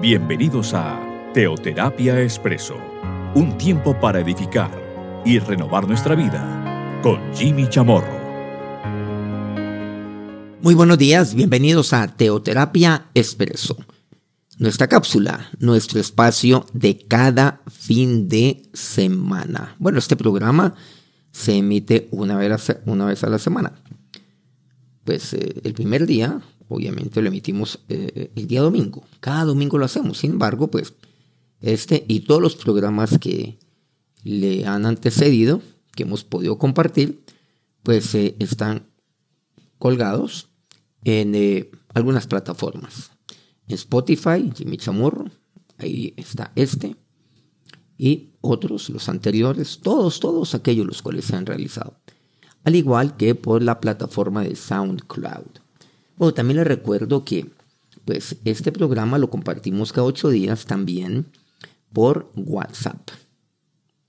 Bienvenidos a Teoterapia Expreso, un tiempo para edificar y renovar nuestra vida con Jimmy Chamorro. Muy buenos días, bienvenidos a Teoterapia Expreso, nuestra cápsula, nuestro espacio de cada fin de semana. Bueno, este programa se emite una vez a, la semana. Pues eh, el primer día obviamente lo emitimos eh, el día domingo. Cada domingo lo hacemos. Sin embargo, pues este y todos los programas que le han antecedido, que hemos podido compartir, pues eh, están colgados en eh, algunas plataformas. Spotify, Jimmy Chamorro, ahí está este, y otros, los anteriores, todos, todos aquellos los cuales se han realizado. Al igual que por la plataforma de SoundCloud. Bueno, también les recuerdo que pues este programa lo compartimos cada ocho días también por WhatsApp.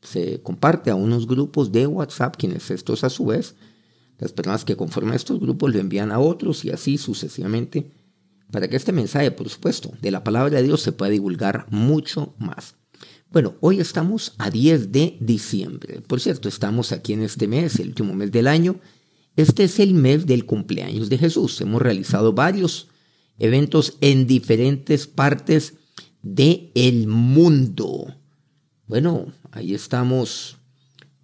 Se comparte a unos grupos de WhatsApp, quienes estos a su vez, las personas que conforman estos grupos lo envían a otros y así sucesivamente, para que este mensaje, por supuesto, de la palabra de Dios se pueda divulgar mucho más. Bueno, hoy estamos a 10 de diciembre. Por cierto, estamos aquí en este mes, el último mes del año, este es el mes del cumpleaños de Jesús. Hemos realizado varios eventos en diferentes partes del el mundo. Bueno, ahí estamos,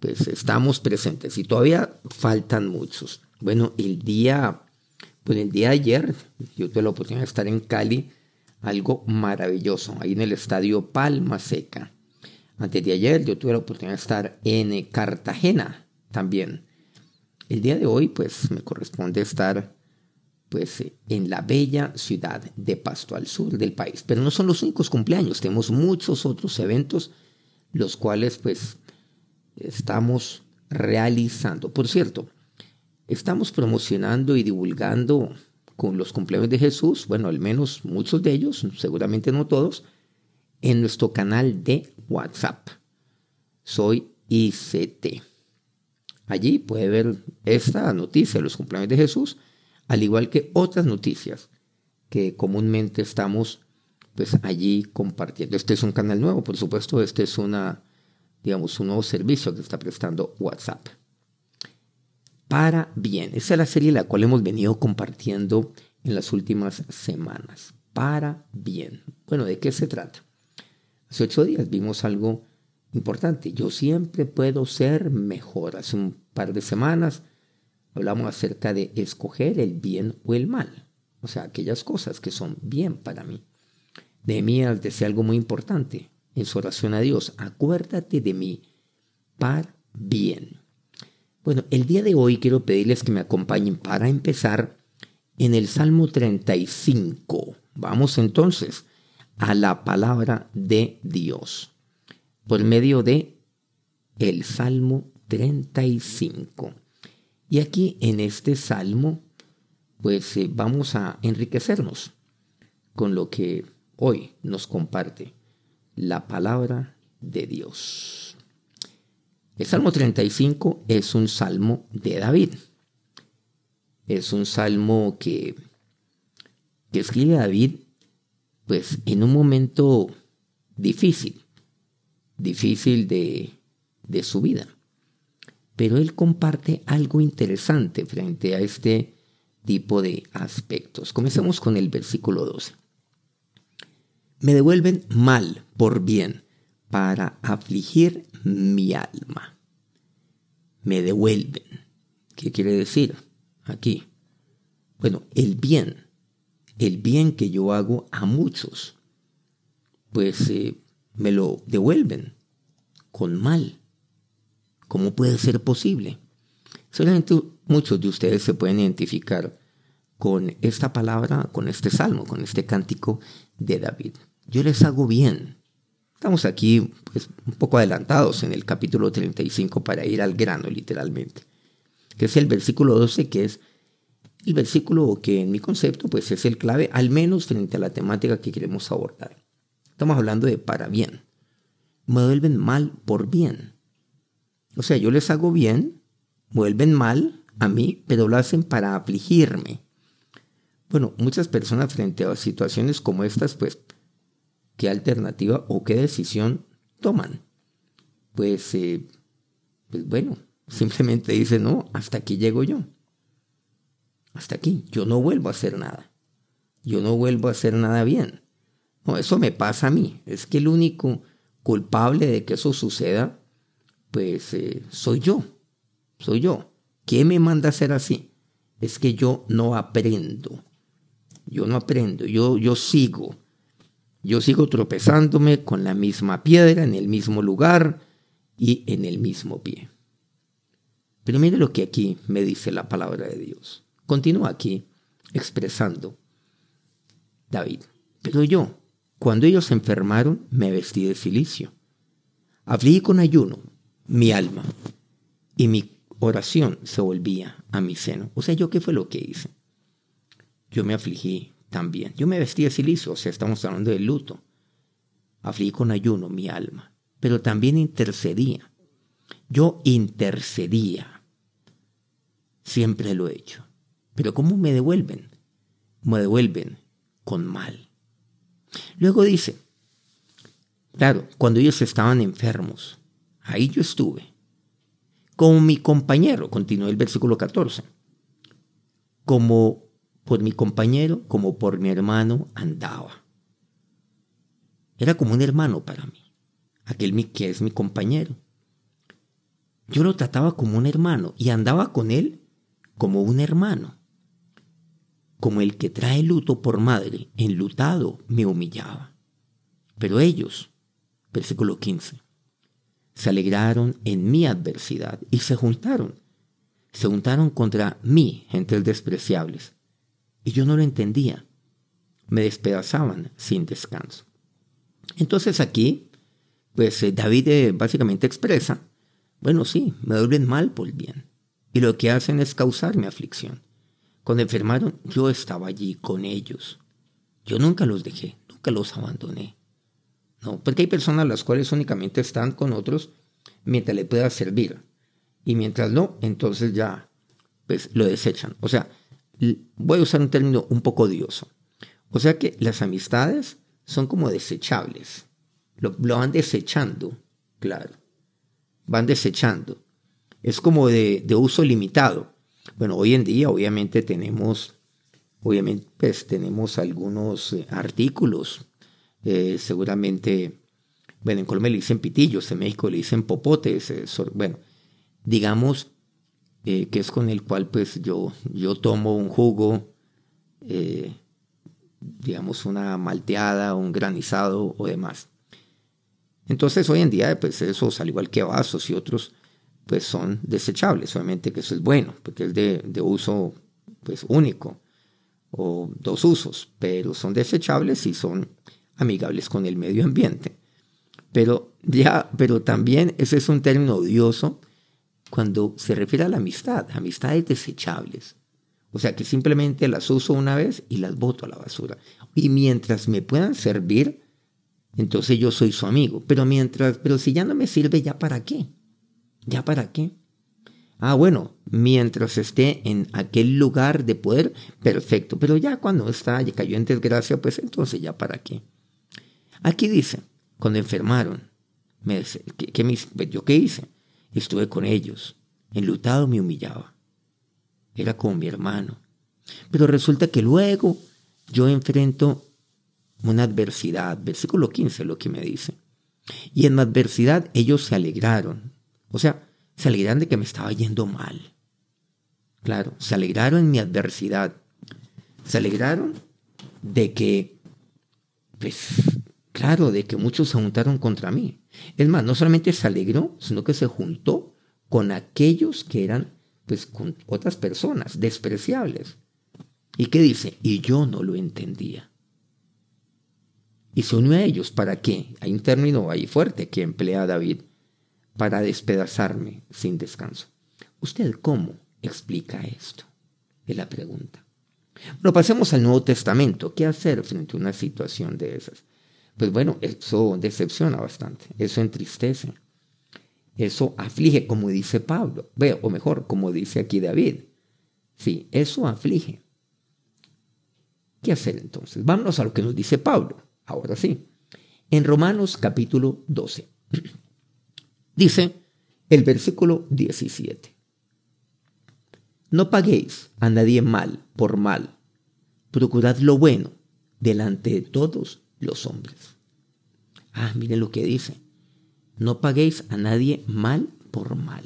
pues estamos presentes y todavía faltan muchos. Bueno, el día, pues el día de ayer yo tuve la oportunidad de estar en Cali, algo maravilloso, ahí en el estadio Palma Seca. Antes de ayer yo tuve la oportunidad de estar en Cartagena también el día de hoy, pues, me corresponde estar, pues, en la bella ciudad de Pasto al sur del país. Pero no son los únicos cumpleaños, tenemos muchos otros eventos, los cuales, pues, estamos realizando. Por cierto, estamos promocionando y divulgando con los cumpleaños de Jesús, bueno, al menos muchos de ellos, seguramente no todos, en nuestro canal de WhatsApp. Soy ICT. Allí puede ver esta noticia, los cumpleaños de Jesús, al igual que otras noticias que comúnmente estamos pues allí compartiendo. Este es un canal nuevo, por supuesto, este es una, digamos, un nuevo servicio que está prestando WhatsApp. Para bien, esa es la serie la cual hemos venido compartiendo en las últimas semanas. Para bien. Bueno, ¿de qué se trata? Hace ocho días vimos algo importante. Yo siempre puedo ser mejor. Hace un par de semanas hablamos acerca de escoger el bien o el mal. O sea, aquellas cosas que son bien para mí. Nehemías decía algo muy importante en su oración a Dios. Acuérdate de mí para bien. Bueno, el día de hoy quiero pedirles que me acompañen para empezar en el Salmo 35. Vamos entonces a la palabra de Dios por medio de el Salmo 35. Y aquí en este salmo, pues eh, vamos a enriquecernos con lo que hoy nos comparte la palabra de Dios. El Salmo 35 es un salmo de David. Es un salmo que, que escribe David pues en un momento difícil difícil de, de su vida. Pero él comparte algo interesante frente a este tipo de aspectos. Comencemos con el versículo 12. Me devuelven mal por bien para afligir mi alma. Me devuelven. ¿Qué quiere decir aquí? Bueno, el bien, el bien que yo hago a muchos, pues eh, me lo devuelven con mal. ¿Cómo puede ser posible? Solamente muchos de ustedes se pueden identificar con esta palabra, con este salmo, con este cántico de David. Yo les hago bien. Estamos aquí pues, un poco adelantados en el capítulo 35 para ir al grano literalmente, que es el versículo 12, que es el versículo que en mi concepto pues es el clave, al menos frente a la temática que queremos abordar. Estamos hablando de para bien. Me vuelven mal por bien. O sea, yo les hago bien, vuelven mal a mí, pero lo hacen para afligirme. Bueno, muchas personas frente a situaciones como estas, pues, qué alternativa o qué decisión toman. Pues, eh, pues bueno, simplemente dice, no, hasta aquí llego yo. Hasta aquí, yo no vuelvo a hacer nada. Yo no vuelvo a hacer nada bien. No, eso me pasa a mí. Es que el único culpable de que eso suceda, pues eh, soy yo. Soy yo. ¿Qué me manda a hacer así? Es que yo no aprendo. Yo no aprendo. Yo, yo sigo. Yo sigo tropezándome con la misma piedra en el mismo lugar y en el mismo pie. Pero mire lo que aquí me dice la palabra de Dios. Continúa aquí expresando David. Pero yo, cuando ellos se enfermaron, me vestí de silicio. Abrí con ayuno mi alma y mi oración se volvía a mi seno. O sea, ¿yo qué fue lo que hice? Yo me afligí también. Yo me vestí de silicio, o sea, estamos hablando de luto. Afligí con ayuno mi alma, pero también intercedía. Yo intercedía. Siempre lo he hecho. Pero ¿cómo me devuelven? Me devuelven con mal. Luego dice, claro, cuando ellos estaban enfermos, ahí yo estuve. Como mi compañero, continuó el versículo 14, como por mi compañero, como por mi hermano andaba. Era como un hermano para mí, aquel que es mi compañero. Yo lo trataba como un hermano y andaba con él como un hermano como el que trae luto por madre, enlutado, me humillaba. Pero ellos, versículo 15, se alegraron en mi adversidad y se juntaron. Se juntaron contra mí, gentes despreciables. Y yo no lo entendía. Me despedazaban sin descanso. Entonces aquí, pues eh, David eh, básicamente expresa, bueno, sí, me duelen mal por bien. Y lo que hacen es causarme aflicción. Cuando enfermaron, yo estaba allí con ellos. Yo nunca los dejé, nunca los abandoné. No, porque hay personas las cuales únicamente están con otros mientras le pueda servir. Y mientras no, entonces ya pues lo desechan. O sea, voy a usar un término un poco odioso. O sea que las amistades son como desechables. Lo, lo van desechando, claro. Van desechando. Es como de, de uso limitado. Bueno, hoy en día obviamente tenemos, obviamente pues tenemos algunos eh, artículos, eh, seguramente, bueno, en Colombia le dicen pitillos, en México le dicen popotes, eh, bueno, digamos que es con el cual pues yo, yo tomo un jugo, digamos una malteada, un granizado o demás. Entonces hoy en día pues eso, al igual que vasos y otros pues son desechables. Obviamente que eso es bueno, porque es de, uso pues único o dos usos, pero son desechables y son amigables con el medio ambiente. Pero ya, pero también ese es un término odioso cuando se refiere a la amistad, amistades desechables. O sea que simplemente las uso una vez y las boto a la basura. Y mientras me puedan servir, entonces yo soy su amigo. Pero mientras, pero si ya no me sirve, ¿ya para qué? ¿Ya para qué? Ah, bueno, mientras esté en aquel lugar de poder, perfecto. Pero ya cuando está, ya cayó en desgracia, pues entonces ya para qué. Aquí dice, cuando enfermaron, me dice, ¿qué, pues, ¿yo qué hice? Estuve con ellos, enlutado me humillaba. Era como mi hermano. Pero resulta que luego yo enfrento una adversidad, versículo 15 lo que me dice. Y en la adversidad ellos se alegraron, o sea, se alegraron de que me estaba yendo mal. Claro, se alegraron en mi adversidad. Se alegraron de que, pues, claro, de que muchos se juntaron contra mí. Es más, no solamente se alegró, sino que se juntó con aquellos que eran, pues, con otras personas despreciables. ¿Y qué dice? Y yo no lo entendía. Y se unió a ellos, ¿para qué? Hay un término ahí fuerte que emplea David para despedazarme sin descanso. ¿Usted cómo explica esto? Es la pregunta. Bueno, pasemos al Nuevo Testamento. ¿Qué hacer frente a una situación de esas? Pues bueno, eso decepciona bastante, eso entristece, eso aflige, como dice Pablo, o mejor, como dice aquí David. Sí, eso aflige. ¿Qué hacer entonces? Vámonos a lo que nos dice Pablo. Ahora sí. en Romanos capítulo 12. Dice el versículo 17. No paguéis a nadie mal por mal. Procurad lo bueno delante de todos los hombres. Ah, miren lo que dice. No paguéis a nadie mal por mal.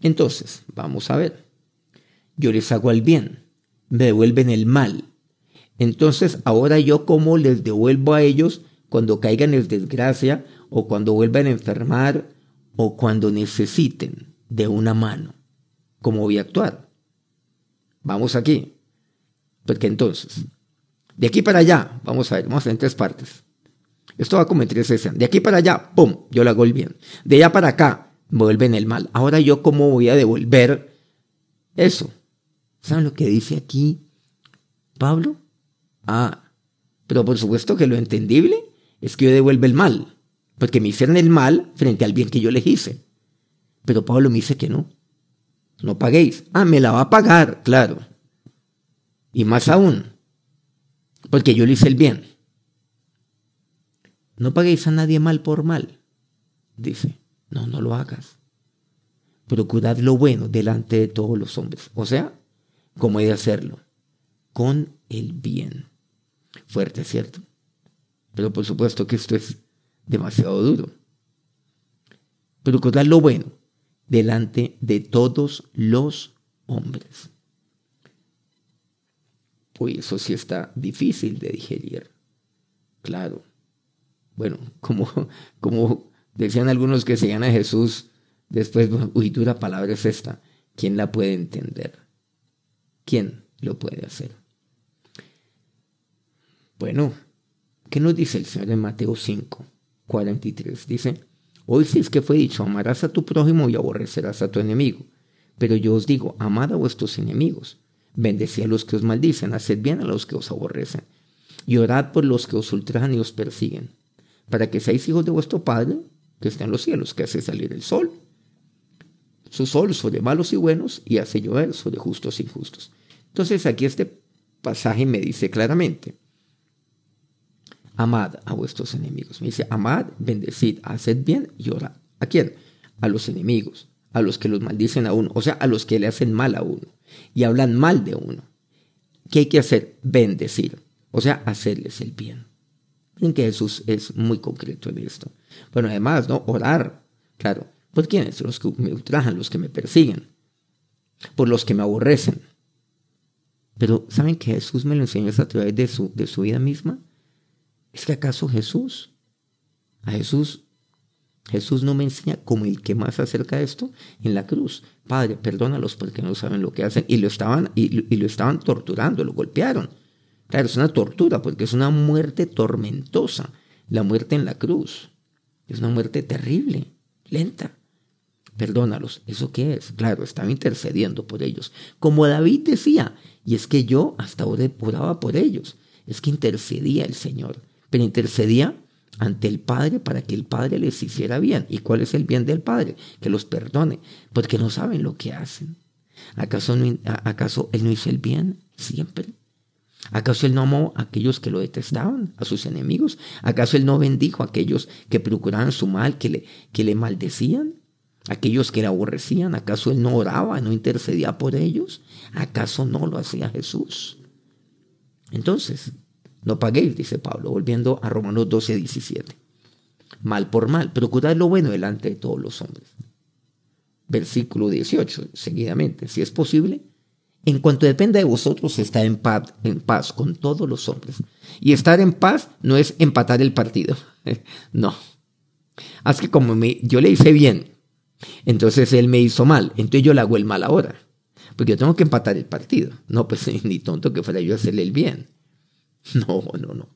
Entonces, vamos a ver. Yo les hago el bien, me devuelven el mal. Entonces, ahora yo cómo les devuelvo a ellos cuando caigan en desgracia o cuando vuelvan a enfermar o cuando necesiten de una mano. ¿Cómo voy a actuar? Vamos aquí. Porque entonces, de aquí para allá, vamos a ver, vamos a ver en tres partes. Esto va como en tres De aquí para allá, ¡pum! Yo le hago el bien. De allá para acá, vuelven el mal. Ahora yo, ¿cómo voy a devolver eso? ¿Saben lo que dice aquí Pablo? Ah, pero por supuesto que lo entendible es que yo devuelvo el mal, porque me hicieron el mal frente al bien que yo les hice. Pero Pablo me dice que no. No paguéis. Ah, me la va a pagar, claro. Y más aún, porque yo le hice el bien. No paguéis a nadie mal por mal, dice. No, no lo hagas. Procurad lo bueno delante de todos los hombres. O sea, ¿cómo he de hacerlo? Con el bien. Fuerte, ¿cierto? Pero por supuesto que esto es demasiado duro. Procurad lo bueno delante de todos los hombres. Uy, eso sí está difícil de digerir. Claro. Bueno, como, como decían algunos que seguían a Jesús, después, uy, dura palabra es esta. ¿Quién la puede entender? ¿Quién lo puede hacer? Bueno, ¿qué nos dice el Señor en Mateo 5, 43? Dice, hoy sí es que fue dicho, amarás a tu prójimo y aborrecerás a tu enemigo. Pero yo os digo, amad a vuestros enemigos, bendecid a los que os maldicen, haced bien a los que os aborrecen, y orad por los que os ultrajan y os persiguen, para que seáis hijos de vuestro Padre, que está en los cielos, que hace salir el sol, su sol sobre malos y buenos, y hace llover sobre justos e injustos. Entonces aquí este pasaje me dice claramente, amad a vuestros enemigos. Me dice, amad, bendecid, haced bien y orad. ¿A quién? A los enemigos, a los que los maldicen a uno, o sea, a los que le hacen mal a uno y hablan mal de uno. ¿Qué hay que hacer? Bendecir, o sea, hacerles el bien. Miren que Jesús es muy concreto en esto. Bueno, además, ¿no? Orar, claro. ¿Por quiénes? Los que me ultrajan, los que me persiguen, por los que me aborrecen. Pero ¿saben que Jesús me lo enseñó a través de su, de su vida misma? ¿Es que acaso Jesús, a Jesús, Jesús no me enseña como el que más acerca esto en la cruz? Padre, perdónalos porque no saben lo que hacen. Y lo estaban, y, lo estaban torturando, lo golpearon. Claro, es una tortura porque es una muerte tormentosa. La muerte en la cruz. Es una muerte terrible, lenta. Perdónalos. ¿Eso qué es? Claro, estaba intercediendo por ellos. Como David decía, y es que yo hasta oraba por ellos. Es que intercedía el Señor pero intercedía ante el Padre para que el Padre les hiciera bien. ¿Y cuál es el bien del Padre? Que los perdone, porque no saben lo que hacen. ¿Acaso, ¿Acaso Él no hizo el bien siempre? ¿Acaso Él no amó a aquellos que lo detestaban, a sus enemigos? ¿Acaso Él no bendijo a aquellos que procuraban su mal, que le, que le maldecían? ¿Aquellos que le aborrecían? ¿Acaso Él no oraba, no intercedía por ellos? ¿Acaso no lo hacía Jesús? Entonces, no paguéis, dice Pablo, volviendo a Romanos 12, 17. Mal por mal, procurad lo bueno delante de todos los hombres. Versículo 18, seguidamente, si es posible, en cuanto dependa de vosotros, está en paz, en paz con todos los hombres. Y estar en paz no es empatar el partido, no. Así que como yo le hice bien, entonces él me hizo mal, entonces yo le hago el mal ahora, porque yo tengo que empatar el partido. No, pues ni tonto que fuera yo hacerle el bien. No, no, no.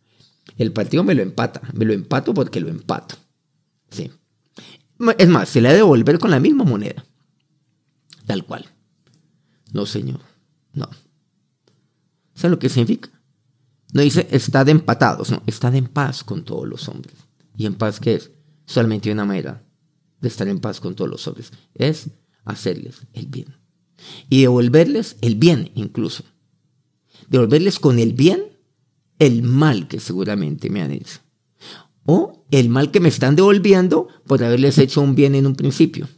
El partido me lo empata. Me lo empato porque lo empato. Sí. Es más, se le ha de devolver con la misma moneda. Tal cual. No, señor. No. ¿Saben lo que significa? No dice está de empatados, no, está de en paz con todos los hombres. ¿Y en paz qué es? Solamente una manera de estar en paz con todos los hombres. Es hacerles el bien. Y devolverles el bien incluso. Devolverles con el bien el mal que seguramente me han hecho. o el mal que me están devolviendo por haberles hecho un bien en un principio.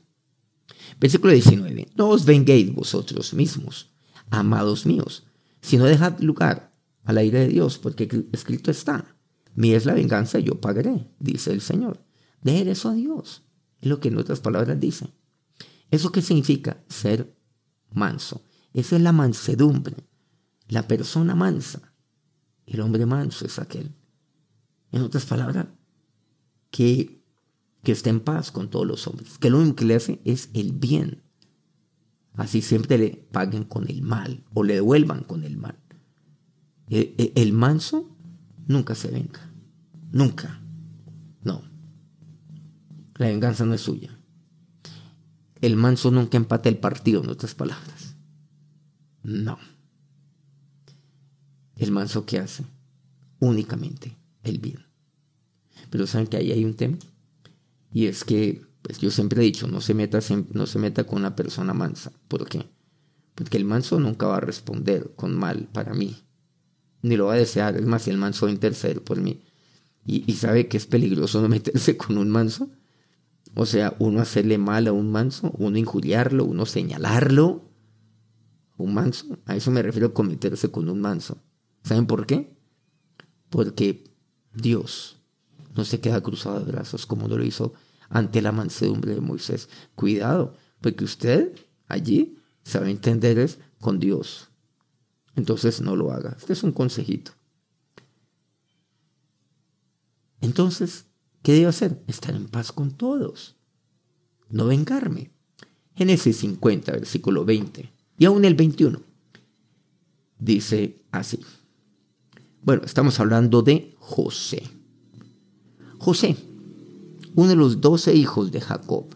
Versículo 19. No os venguéis vosotros mismos, amados míos, sino dejad lugar a la ira de Dios, porque escrito está, mi es la venganza, yo pagaré, dice el Señor. Dejen eso a Dios, es lo que en otras palabras dice. ¿Eso qué significa? Ser manso. Esa es la mansedumbre, la persona mansa. El hombre manso es aquel. En otras palabras, que, que esté en paz con todos los hombres, que lo único que le hace es el bien. Así siempre le paguen con el mal o le devuelvan con el mal. El, e, el manso nunca se venga. Nunca. No. La venganza no es suya. El manso nunca empata el partido, en otras palabras. No. El manso que hace únicamente el bien. Pero saben que ahí hay un tema. Y es que, pues yo siempre he dicho, no se meta, no se meta con una persona mansa. ¿Por qué? Porque el manso nunca va a responder con mal para mí. Ni lo va a desear. Es más, el manso va a interceder por mí. Y, sabe que es peligroso no meterse con un manso. O sea, uno hacerle mal a un manso, uno injuriarlo, uno señalarlo. Un manso. A eso me refiero con meterse con un manso. ¿Saben por qué? Porque Dios no se queda cruzado de brazos como lo hizo ante la mansedumbre de Moisés. Cuidado, porque usted allí sabe entender es con Dios. Entonces no lo haga. Este es un consejito. Entonces, ¿qué debo hacer? Estar en paz con todos. No vengarme. Génesis 50, versículo 20 y aún el 21. Dice así. Bueno, estamos hablando de José. José, uno de los doce hijos de Jacob.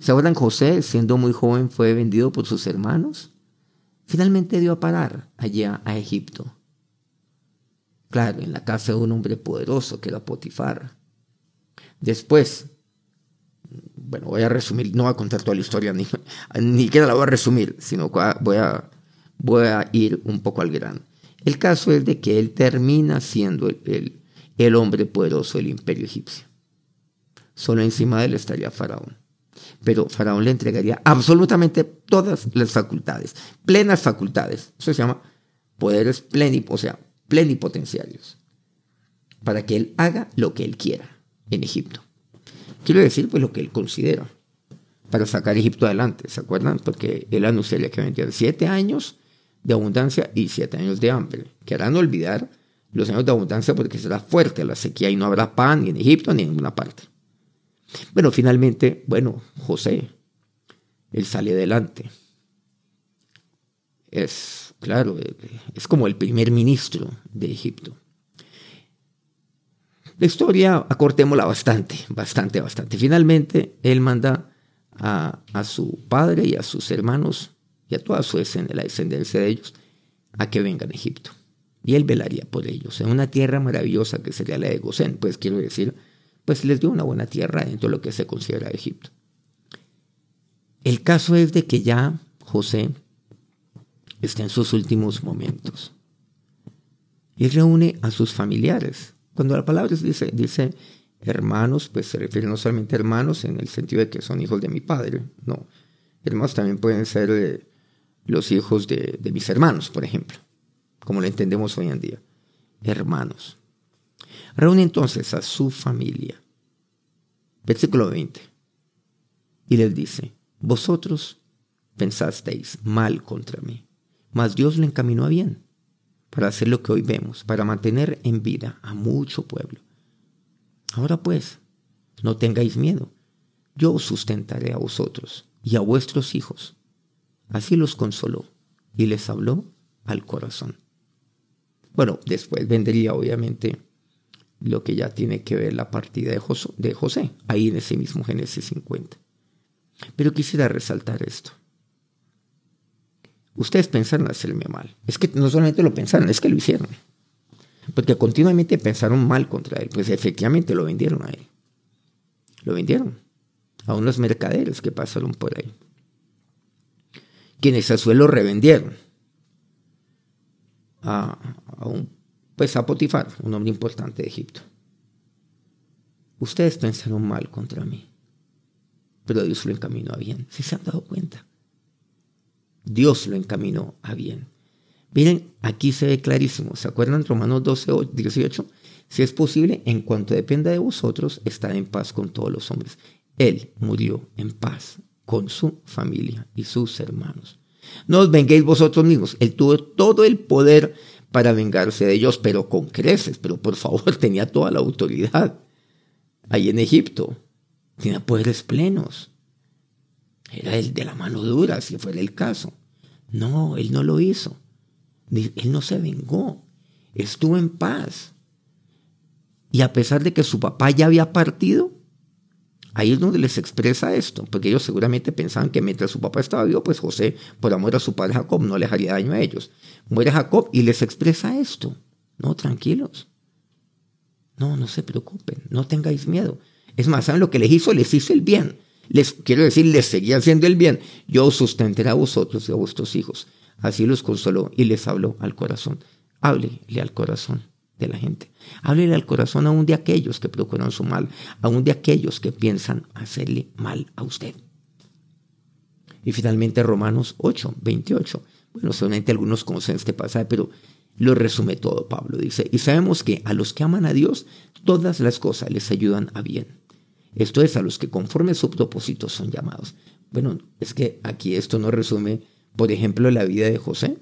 ¿Se acuerdan? José, siendo muy joven, fue vendido por sus hermanos. Finalmente dio a parar allá a Egipto. Claro, en la casa de un hombre poderoso que era Potifar. Después, bueno, voy a resumir, no voy a contar toda la historia, ni, ni siquiera la voy a resumir, sino voy a, voy a ir un poco al grano. El caso es de que él termina siendo el, el, hombre poderoso del imperio egipcio. Solo encima de él estaría Faraón. Pero Faraón le entregaría absolutamente todas las facultades, plenas facultades. Eso se llama poderes plenip, o sea, plenipotenciarios, para que él haga lo que él quiera en Egipto. Quiero decir, pues lo que él considera para sacar Egipto adelante, ¿se acuerdan? Porque él anunciaría que vendría siete años de abundancia y siete años de hambre, que harán olvidar los años de abundancia porque será fuerte la sequía y no habrá pan ni en Egipto ni en ninguna parte. Bueno, finalmente, bueno, José, él sale adelante. Es, claro, es como el primer ministro de Egipto. La historia, acortémosla bastante, bastante, bastante. Finalmente, él manda a, a su padre y a sus hermanos y a toda su la descendencia de ellos, a que vengan a Egipto. Y él velaría por ellos, en una tierra maravillosa que sería la de Gosén, pues quiero decir, pues les dio una buena tierra dentro de lo que se considera Egipto. El caso es de que ya José está en sus últimos momentos y reúne a sus familiares. Cuando la palabra dice, dice hermanos, pues se refiere no solamente a hermanos en el sentido de que son hijos de mi padre, no. Hermanos también pueden ser eh, los hijos de, mis hermanos, por ejemplo, como lo entendemos hoy en día. Hermanos. Reúne entonces a su familia. Versículo 20. Y les dice, vosotros pensasteis mal contra mí, mas Dios le encaminó a bien para hacer lo que hoy vemos, para mantener en vida a mucho pueblo. Ahora pues, no tengáis miedo, yo os sustentaré a vosotros y a vuestros hijos Así los consoló y les habló al corazón. Bueno, después vendría obviamente lo que ya tiene que ver la partida de José, de José, ahí en ese mismo Génesis 50. Pero quisiera resaltar esto. Ustedes pensaron hacerme mal. Es que no solamente lo pensaron, es que lo hicieron. Porque continuamente pensaron mal contra él. Pues efectivamente lo vendieron a él. Lo vendieron a unos mercaderes que pasaron por ahí quienes a suelo revendieron a, un, pues a Potifar, un hombre importante de Egipto. ustedes pensaron mal contra mí, pero Dios lo encaminó a bien. ¿Sí se han dado cuenta? Dios lo encaminó a bien. Miren, aquí se ve clarísimo. ¿Se acuerdan Romanos 12, 18? Si es posible, en cuanto dependa de vosotros, estar en paz con todos los hombres. Él murió en paz con su familia y sus hermanos. No os venguéis vosotros mismos. Él tuvo todo el poder para vengarse de ellos, pero con creces. Pero por favor, tenía toda la autoridad. Ahí en Egipto. Tenía poderes plenos. Era el de la mano dura, si fuera el caso. No, él no lo hizo. Él no se vengó. Estuvo en paz. Y a pesar de que su papá ya había partido, ahí es donde les expresa esto, porque ellos seguramente pensaban que mientras su papá estaba vivo, pues José, por amor a su padre Jacob, no les haría daño a ellos. Muere Jacob y les expresa esto. No, tranquilos. No, no se preocupen, no tengáis miedo. Es más, ¿saben lo que les hizo? Les hizo el bien. Les quiero decir, les seguía haciendo el bien. Yo os sustentaré a vosotros y a vuestros hijos. Así los consoló y les habló al corazón. Háblele al corazón de la gente. Háblele al corazón aún de aquellos que procuran su mal, aún de aquellos que piensan hacerle mal a usted. Y finalmente Romanos 8, 28. Bueno, solamente algunos conocen este pasaje, pero lo resume todo Pablo. Dice, y sabemos que a los que aman a Dios, todas las cosas les ayudan a bien. Esto es a los que conforme su propósito son llamados. Bueno, es que aquí esto no resume, por ejemplo, la vida de José.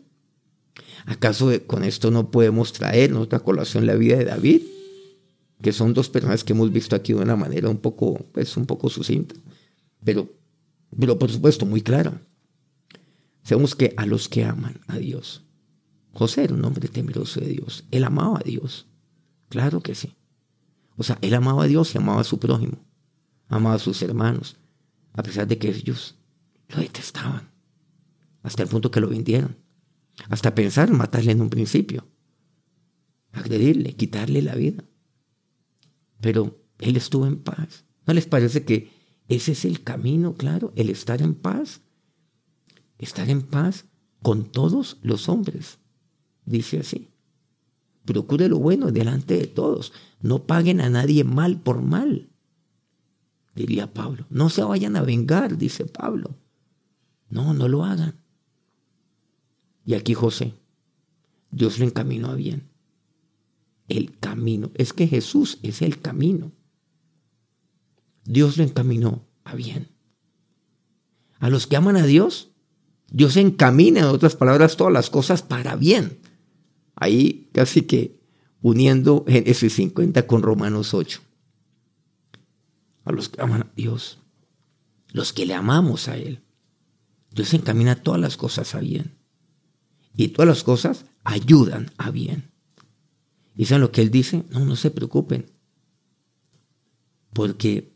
¿Acaso con esto no podemos traer otra colación la vida de David? Que son dos personas que hemos visto aquí de una manera un poco, pues, un poco sucinta, pero, pero por supuesto muy clara. Sabemos que a los que aman a Dios, José era un hombre temeroso de Dios, él amaba a Dios, claro que sí. O sea, él amaba a Dios y amaba a su prójimo, amaba a sus hermanos, a pesar de que ellos lo detestaban, hasta el punto que lo vendieron. Hasta pensar en matarle en un principio, agredirle, quitarle la vida. Pero él estuvo en paz. ¿No les parece que ese es el camino, claro? El estar en paz. Estar en paz con todos los hombres. Dice así. Procure lo bueno delante de todos. No paguen a nadie mal por mal. Diría Pablo. No se vayan a vengar, dice Pablo. No, no lo hagan. Y aquí José, Dios lo encaminó a bien. El camino. Es que Jesús es el camino. Dios lo encaminó a bien. A los que aman a Dios, Dios encamina, en otras palabras, todas las cosas para bien. Ahí casi que uniendo Génesis 50 con Romanos 8. A los que aman a Dios, los que le amamos a Él, Dios encamina todas las cosas a bien. Y todas las cosas ayudan a bien. ¿Y saben lo que él dice? No, no se preocupen. Porque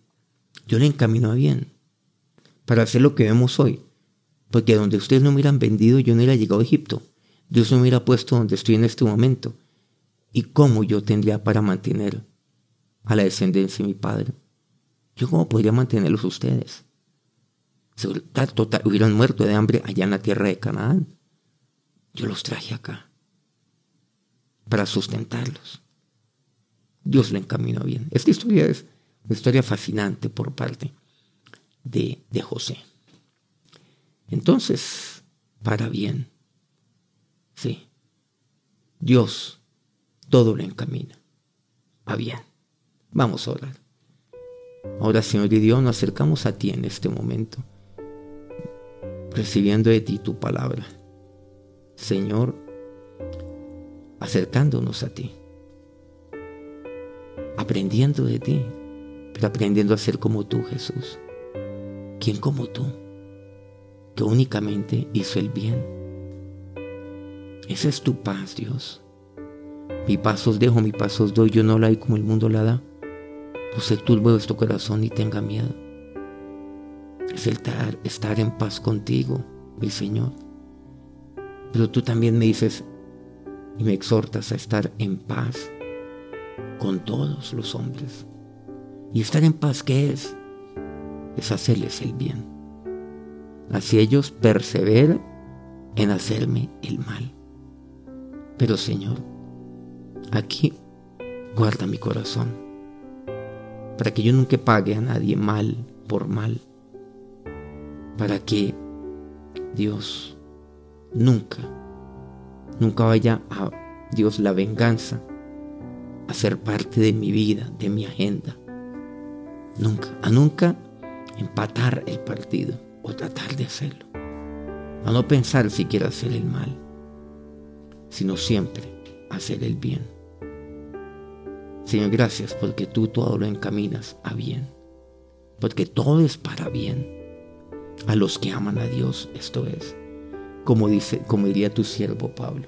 yo le encamino a bien para hacer lo que vemos hoy. Porque donde ustedes no me hubieran vendido, yo no hubiera llegado a Egipto. Dios no me hubiera puesto donde estoy en este momento. ¿Y cómo yo tendría para mantener a la descendencia de mi padre? ¿Yo cómo podría mantenerlos ustedes? Total, hubieran muerto de hambre allá en la tierra de Canaán. Yo los traje acá para sustentarlos. Dios lo encaminó bien. Esta historia es una historia fascinante por parte de, de José. Entonces, para bien, sí, Dios todo lo encamina a bien. Vamos a orar. Ahora, Señor y Dios, nos acercamos a ti en este momento, recibiendo de ti tu palabra. Señor, acercándonos a ti, aprendiendo de ti, pero aprendiendo a ser como tú, Jesús. ¿Quién como tú? Que únicamente hizo el bien. Esa es tu paz, Dios. Mi paz os dejo, mi paz os doy, yo no la doy como el mundo la da. Pues tú vuestro corazón y tenga miedo. Es el estar en paz contigo, mi Señor. Pero tú también me dices y me exhortas a estar en paz con todos los hombres. ¿Y estar en paz qué es? Es hacerles el bien. Así ellos perseveran en hacerme el mal. Pero Señor, aquí guarda mi corazón para que yo nunca pague a nadie mal por mal, para que Dios nunca, nunca vaya a Dios la venganza a ser parte de mi vida, de mi agenda. Nunca, a nunca empatar el partido o tratar de hacerlo. A no pensar si quiero hacer el mal, sino siempre hacer el bien. Señor, gracias porque tú todo lo encaminas a bien. Porque todo es para bien. A los que aman a Dios, esto es. Como dice, como diría tu siervo Pablo.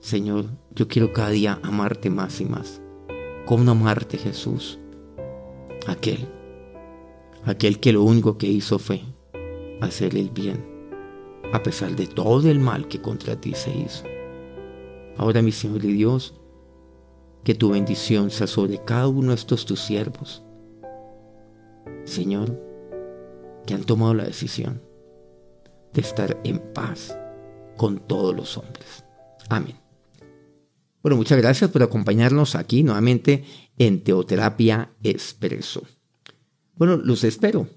Señor, yo quiero cada día amarte más y más. ¿Cómo amarte, Jesús? Aquel, aquel que lo único que hizo fue hacer el bien, a pesar de todo el mal que contra ti se hizo. Ahora, mi Señor y Dios, que tu bendición sea sobre cada uno de estos tus siervos. Señor, que han tomado la decisión estar en paz con todos los hombres. Amén. Bueno, muchas gracias por acompañarnos aquí nuevamente en Teoterapia Expreso. Bueno, los espero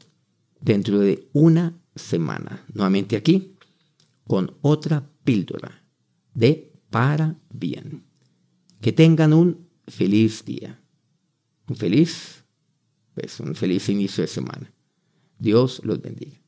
dentro de una semana, nuevamente aquí, con otra píldora de para bien. Que tengan un feliz día. Un feliz, pues, un feliz inicio de semana. Dios los bendiga.